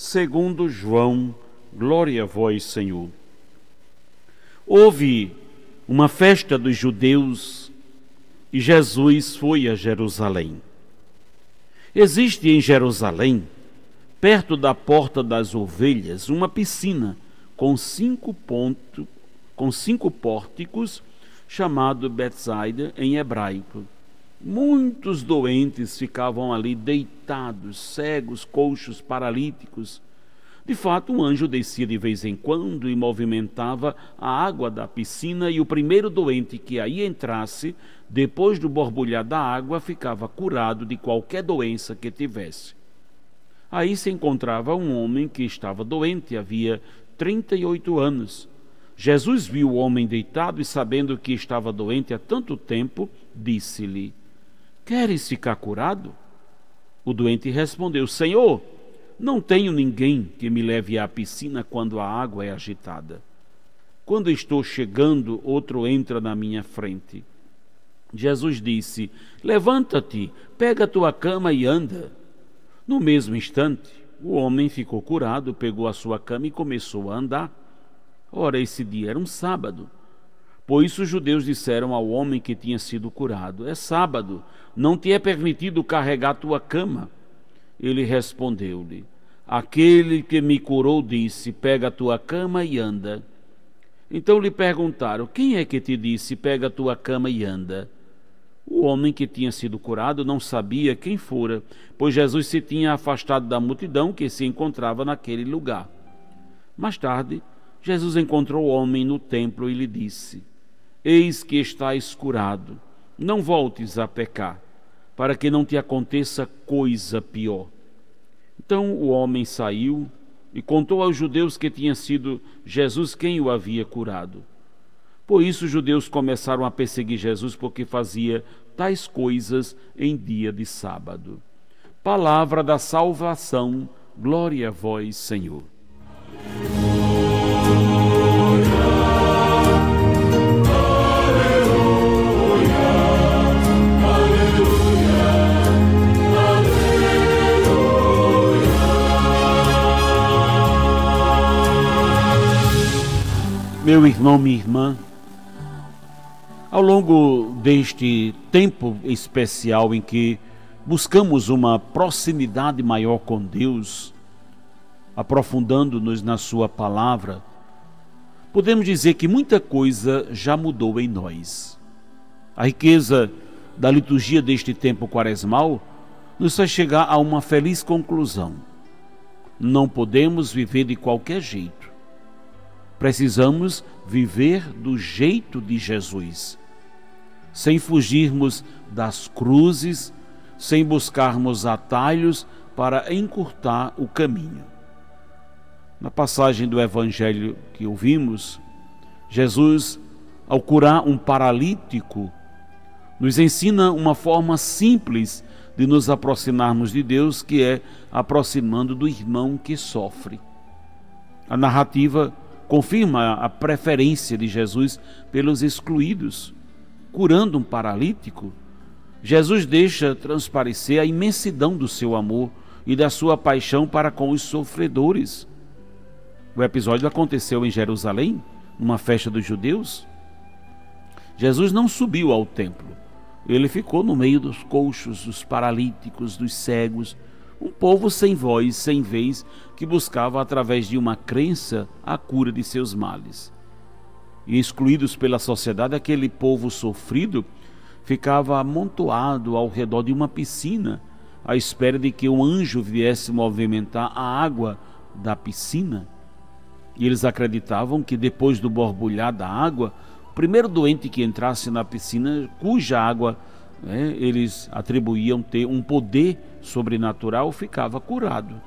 segundo João. Glória a vós, Senhor. Houve uma festa dos judeus e Jesus foi a Jerusalém. Existe em Jerusalém, perto da porta das ovelhas, uma piscina com cinco pontos com cinco pórticos, chamado Betsaida em hebraico. Muitos doentes ficavam ali deitados, cegos, coxos, paralíticos. De fato, um anjo descia de vez em quando e movimentava a água da piscina, e o primeiro doente que aí entrasse, depois do borbulhar da água, ficava curado de qualquer doença que tivesse. Aí se encontrava um homem que estava doente havia 38 anos Jesus viu o homem deitado e, sabendo que estava doente há tanto tempo, disse-lhe: Queres ficar curado? O doente respondeu: Senhor, não tenho ninguém que me leve à piscina quando a água é agitada. Quando estou chegando, outro entra na minha frente. Jesus disse: Levanta-te, pega tua cama e anda. No mesmo instante, o homem ficou curado, pegou a sua cama e começou a andar. Ora, esse dia era um sábado. Por isso os judeus disseram ao homem que tinha sido curado: É sábado, não te é permitido carregar tua cama. Ele respondeu-lhe: Aquele que me curou disse: Pega a tua cama e anda. Então lhe perguntaram: Quem é que te disse: Pega a tua cama e anda? O homem que tinha sido curado não sabia quem fora, pois Jesus se tinha afastado da multidão que se encontrava naquele lugar. Mais tarde, Jesus encontrou o homem no templo e lhe disse: Eis que estás curado, não voltes a pecar, para que não te aconteça coisa pior. Então o homem saiu e contou aos judeus que tinha sido Jesus quem o havia curado. Por isso os judeus começaram a perseguir Jesus porque fazia tais coisas em dia de sábado. Palavra da salvação, glória a vós, Senhor. Meu irmão, minha irmã, ao longo deste tempo especial em que buscamos uma proximidade maior com Deus, aprofundando-nos na Sua palavra, podemos dizer que muita coisa já mudou em nós. A riqueza da liturgia deste tempo quaresmal nos faz chegar a uma feliz conclusão. Não podemos viver de qualquer jeito Precisamos viver do jeito de Jesus, sem fugirmos das cruzes, sem buscarmos atalhos para encurtar o caminho. Na passagem do Evangelho que ouvimos, Jesus, ao curar um paralítico, nos ensina uma forma simples de nos aproximarmos de Deus, que é aproximando do irmão que sofre. A narrativa confirma a preferência de Jesus pelos excluídos. Curando um paralítico, Jesus deixa transparecer a imensidão do seu amor e da sua paixão para com os sofredores. O episódio aconteceu em Jerusalém, numa festa dos judeus. Jesus não subiu ao templo. Ele ficou no meio dos coxos, dos paralíticos, dos cegos, um povo sem voz, sem vez, que buscava através de uma crença a cura de seus males. E excluídos pela sociedade, aquele povo sofrido ficava amontoado ao redor de uma piscina, à espera de que um anjo viesse movimentar a água da piscina. E eles acreditavam que depois do borbulhar da água, o primeiro doente que entrasse na piscina, cuja água né, eles atribuíam ter um poder sobrenatural, ficava curado.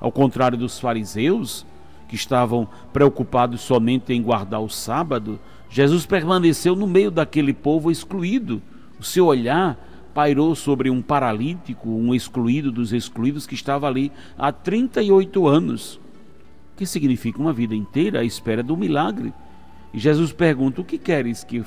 Ao contrário dos fariseus, que estavam preocupados somente em guardar o sábado, Jesus permaneceu no meio daquele povo excluído. O seu olhar pairou sobre um paralítico, um excluído dos excluídos que estava ali há 38 anos, que significa uma vida inteira à espera do milagre. E Jesus pergunta: O que queres que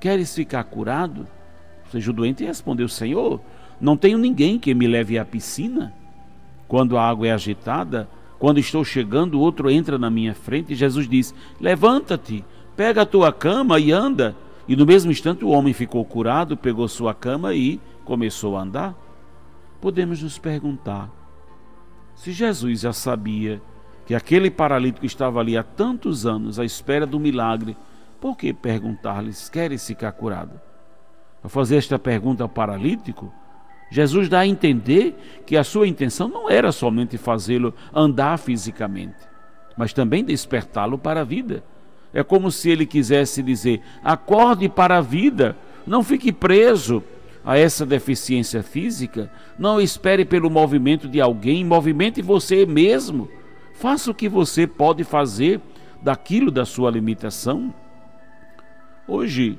queres ficar curado? Ou seja, o doente respondeu: Senhor, não tenho ninguém que me leve à piscina. Quando a água é agitada, quando estou chegando, outro entra na minha frente e Jesus diz: Levanta-te, pega a tua cama e anda. E no mesmo instante o homem ficou curado, pegou sua cama e começou a andar. Podemos nos perguntar: se Jesus já sabia que aquele paralítico estava ali há tantos anos à espera do milagre, por que perguntar-lhes: queres ficar curado? Ao fazer esta pergunta ao paralítico, Jesus dá a entender que a sua intenção não era somente fazê-lo andar fisicamente, mas também despertá-lo para a vida. É como se ele quisesse dizer: acorde para a vida, não fique preso a essa deficiência física, não espere pelo movimento de alguém, movimente você mesmo. Faça o que você pode fazer daquilo da sua limitação. Hoje,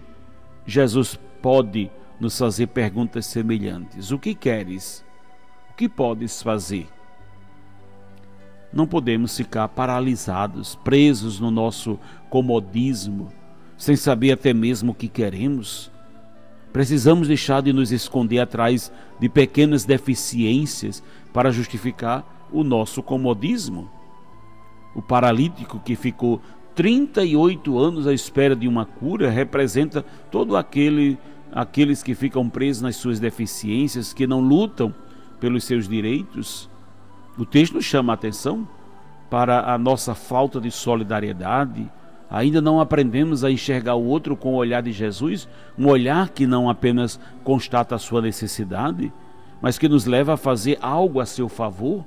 Jesus pode nos fazer perguntas semelhantes: O que queres? O que podes fazer? Não podemos ficar paralisados, presos no nosso comodismo, sem saber até mesmo o que queremos. Precisamos deixar de nos esconder atrás de pequenas deficiências para justificar o nosso comodismo. O paralítico que ficou 38 anos à espera de uma cura representa todo aquele aqueles que ficam presos nas suas deficiências, que não lutam pelos seus direitos. O texto nos chama a atenção para a nossa falta de solidariedade. Ainda não aprendemos a enxergar o outro com o olhar de Jesus, um olhar que não apenas constata a sua necessidade, mas que nos leva a fazer algo a seu favor.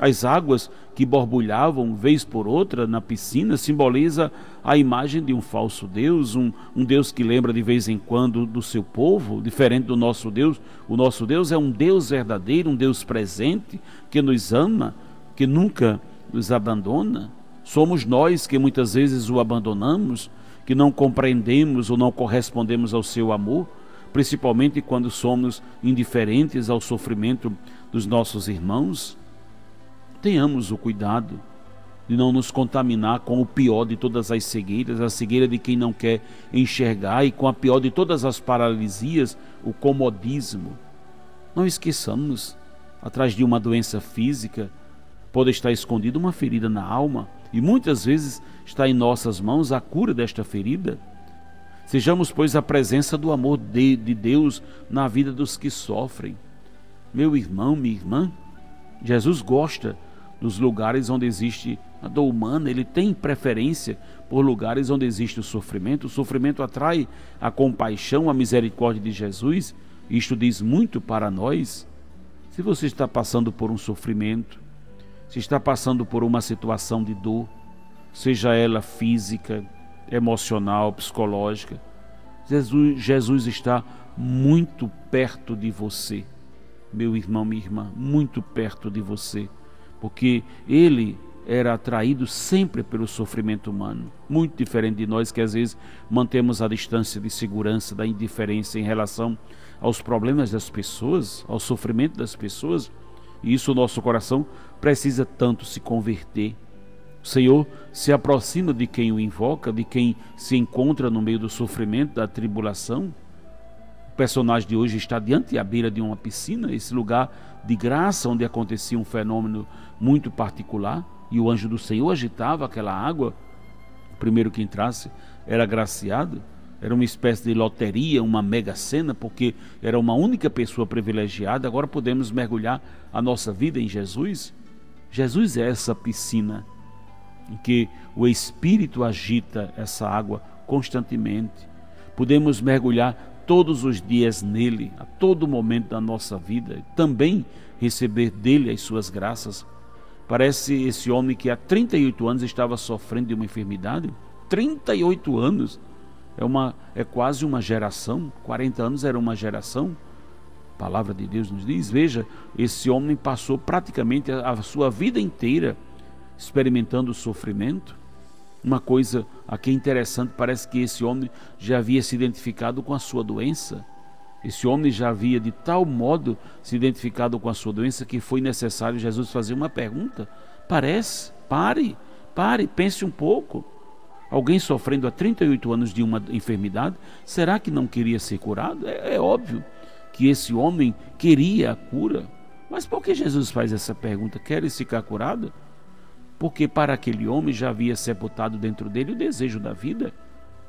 As águas que borbulhavam vez por outra na piscina simboliza a imagem de um falso Deus, um, um Deus que lembra de vez em quando do seu povo, diferente do nosso Deus. O nosso Deus é um Deus verdadeiro, um Deus presente, que nos ama, que nunca nos abandona. Somos nós que muitas vezes o abandonamos, que não compreendemos ou não correspondemos ao seu amor, principalmente quando somos indiferentes ao sofrimento dos nossos irmãos. Tenhamos o cuidado de não nos contaminar com o pior de todas as cegueiras, a cegueira de quem não quer enxergar e com a pior de todas as paralisias, o comodismo. Não esqueçamos, atrás de uma doença física, pode estar escondida uma ferida na alma e muitas vezes está em nossas mãos a cura desta ferida. Sejamos, pois, a presença do amor de, de Deus na vida dos que sofrem. Meu irmão, minha irmã, Jesus gosta dos lugares onde existe a dor humana, ele tem preferência por lugares onde existe o sofrimento. O sofrimento atrai a compaixão, a misericórdia de Jesus. Isto diz muito para nós. Se você está passando por um sofrimento, se está passando por uma situação de dor, seja ela física, emocional, psicológica, Jesus, Jesus está muito perto de você, meu irmão, minha irmã, muito perto de você porque ele era atraído sempre pelo sofrimento humano, muito diferente de nós que às vezes mantemos a distância de segurança, da indiferença em relação aos problemas das pessoas, ao sofrimento das pessoas, e isso o nosso coração precisa tanto se converter. O Senhor se aproxima de quem o invoca, de quem se encontra no meio do sofrimento, da tribulação, personagem de hoje está diante à beira de uma piscina, esse lugar de graça onde acontecia um fenômeno muito particular, e o anjo do Senhor agitava aquela água. O primeiro que entrasse era agraciado, era uma espécie de loteria, uma mega cena, porque era uma única pessoa privilegiada. Agora podemos mergulhar a nossa vida em Jesus. Jesus é essa piscina em que o Espírito agita essa água constantemente. Podemos mergulhar todos os dias nele, a todo momento da nossa vida, também receber dele as suas graças. Parece esse homem que há 38 anos estava sofrendo de uma enfermidade. 38 anos é, uma, é quase uma geração. 40 anos era uma geração. palavra de Deus nos diz, veja, esse homem passou praticamente a, a sua vida inteira experimentando sofrimento. Uma coisa aqui interessante, parece que esse homem já havia se identificado com a sua doença. Esse homem já havia de tal modo se identificado com a sua doença que foi necessário Jesus fazer uma pergunta. Parece, pare, pare, pense um pouco. Alguém sofrendo há 38 anos de uma enfermidade, será que não queria ser curado? É, é óbvio que esse homem queria a cura. Mas por que Jesus faz essa pergunta? Queres ficar curado? Porque para aquele homem já havia sepultado dentro dele o desejo da vida.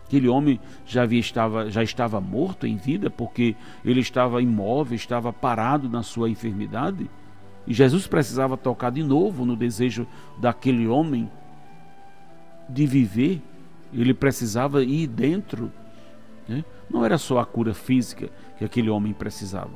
Aquele homem já, havia, estava, já estava morto em vida, porque ele estava imóvel, estava parado na sua enfermidade. E Jesus precisava tocar de novo no desejo daquele homem de viver. Ele precisava ir dentro. Né? Não era só a cura física que aquele homem precisava,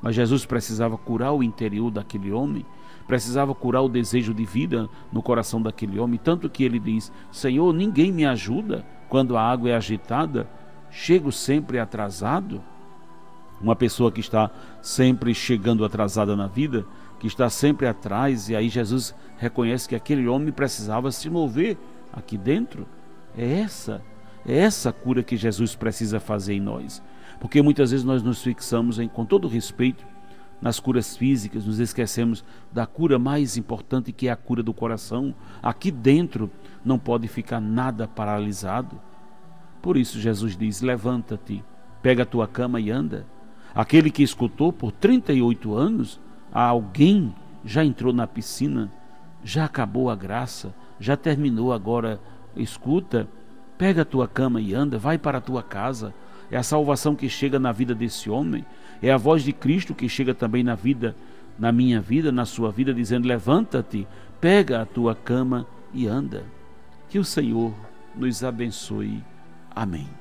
mas Jesus precisava curar o interior daquele homem, precisava curar o desejo de vida no coração daquele homem. Tanto que ele diz: Senhor, ninguém me ajuda quando a água é agitada, chego sempre atrasado. Uma pessoa que está sempre chegando atrasada na vida, que está sempre atrás, e aí Jesus reconhece que aquele homem precisava se mover aqui dentro. É essa, é essa cura que Jesus precisa fazer em nós. Porque muitas vezes nós nos fixamos em, com todo respeito, nas curas físicas, nos esquecemos da cura mais importante que é a cura do coração. Aqui dentro não pode ficar nada paralisado. Por isso Jesus diz: Levanta-te, pega a tua cama e anda. Aquele que escutou por 38 anos, alguém já entrou na piscina, já acabou a graça, já terminou agora, escuta, pega a tua cama e anda, vai para a tua casa. É a salvação que chega na vida desse homem, é a voz de Cristo que chega também na vida, na minha vida, na sua vida, dizendo: Levanta-te, pega a tua cama e anda. Que o Senhor nos abençoe. Amém.